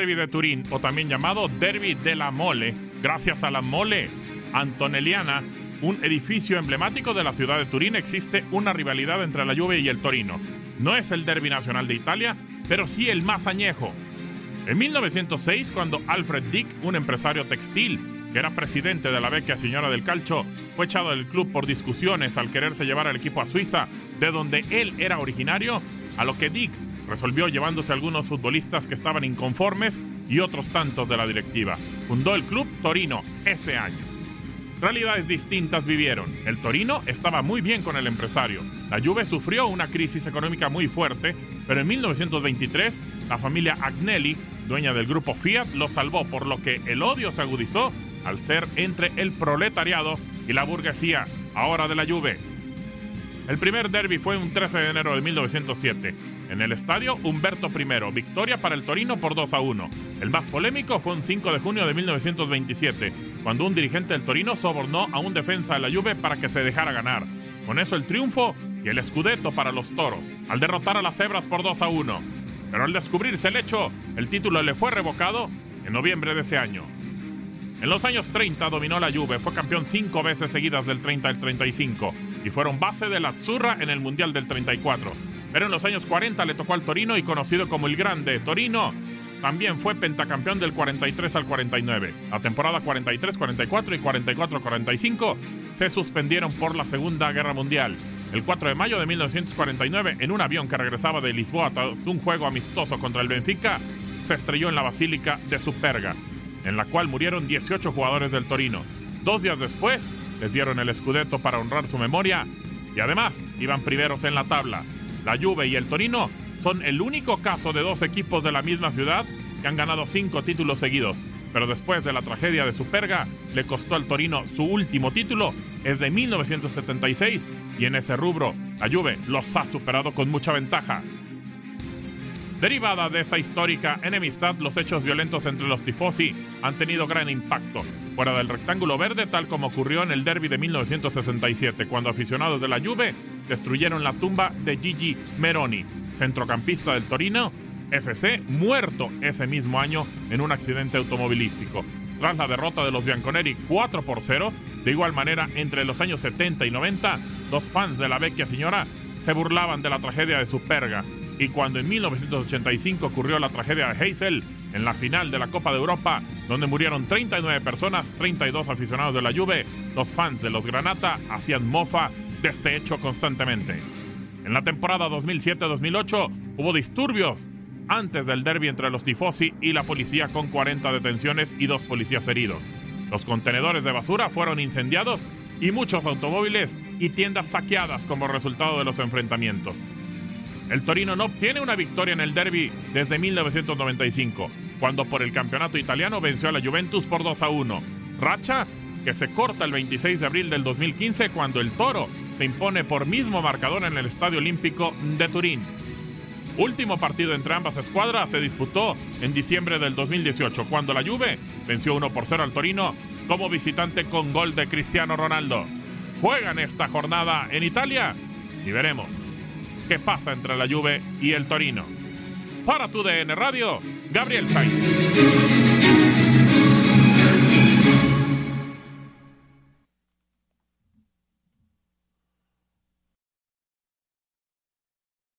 derby de Turín, o también llamado derby de la mole, gracias a la mole antonelliana, un edificio emblemático de la ciudad de Turín, existe una rivalidad entre la Juve y el Torino. No es el derby nacional de Italia, pero sí el más añejo. En 1906, cuando Alfred Dick, un empresario textil, que era presidente de la vecchia señora del calcio, fue echado del club por discusiones al quererse llevar al equipo a Suiza, de donde él era originario, a lo que Dick resolvió llevándose algunos futbolistas que estaban inconformes y otros tantos de la directiva. Fundó el club Torino ese año. Realidades distintas vivieron. El Torino estaba muy bien con el empresario. La Juve sufrió una crisis económica muy fuerte, pero en 1923 la familia Agnelli, dueña del grupo Fiat, lo salvó, por lo que el odio se agudizó al ser entre el proletariado y la burguesía, ahora de la Juve. El primer derby fue un 13 de enero de 1907. En el estadio Humberto I, victoria para el Torino por 2 a 1. El más polémico fue un 5 de junio de 1927, cuando un dirigente del Torino sobornó a un defensa de la Juve para que se dejara ganar. Con eso el triunfo y el escudeto para los toros, al derrotar a las cebras por 2 a 1. Pero al descubrirse el hecho, el título le fue revocado en noviembre de ese año. En los años 30 dominó la Juve, fue campeón cinco veces seguidas del 30 al 35 y fueron base de la Azzurra en el Mundial del 34. Pero en los años 40 le tocó al Torino y conocido como el Grande Torino, también fue pentacampeón del 43 al 49. La temporada 43-44 y 44-45 se suspendieron por la Segunda Guerra Mundial. El 4 de mayo de 1949, en un avión que regresaba de Lisboa tras un juego amistoso contra el Benfica, se estrelló en la Basílica de Superga en la cual murieron 18 jugadores del Torino. Dos días después, les dieron el Scudetto para honrar su memoria y además iban primeros en la tabla. La Juve y el Torino son el único caso de dos equipos de la misma ciudad que han ganado cinco títulos seguidos. Pero después de la tragedia de Superga, le costó al Torino su último título, es de 1976, y en ese rubro, la Juve los ha superado con mucha ventaja. Derivada de esa histórica enemistad, los hechos violentos entre los tifosi han tenido gran impacto. Fuera del rectángulo verde, tal como ocurrió en el derby de 1967, cuando aficionados de la Juve destruyeron la tumba de Gigi Meroni, centrocampista del Torino, FC, muerto ese mismo año en un accidente automovilístico. Tras la derrota de los Bianconeri 4 por 0, de igual manera, entre los años 70 y 90, los fans de la vecchia señora se burlaban de la tragedia de Superga y cuando en 1985 ocurrió la tragedia de Heysel en la final de la Copa de Europa, donde murieron 39 personas, 32 aficionados de la Juve, los fans de los Granata hacían mofa de este hecho constantemente. En la temporada 2007-2008 hubo disturbios antes del derby entre los tifosi y la policía con 40 detenciones y dos policías heridos. Los contenedores de basura fueron incendiados y muchos automóviles y tiendas saqueadas como resultado de los enfrentamientos. El Torino no obtiene una victoria en el derby desde 1995, cuando por el campeonato italiano venció a la Juventus por 2 a 1. Racha que se corta el 26 de abril del 2015 cuando el Toro se impone por mismo marcador en el Estadio Olímpico de Turín. Último partido entre ambas escuadras se disputó en diciembre del 2018 cuando la Juve venció 1 por 0 al Torino como visitante con gol de Cristiano Ronaldo. Juegan esta jornada en Italia y veremos qué pasa entre la Juve y el Torino. Para tu DN Radio, Gabriel Sainz.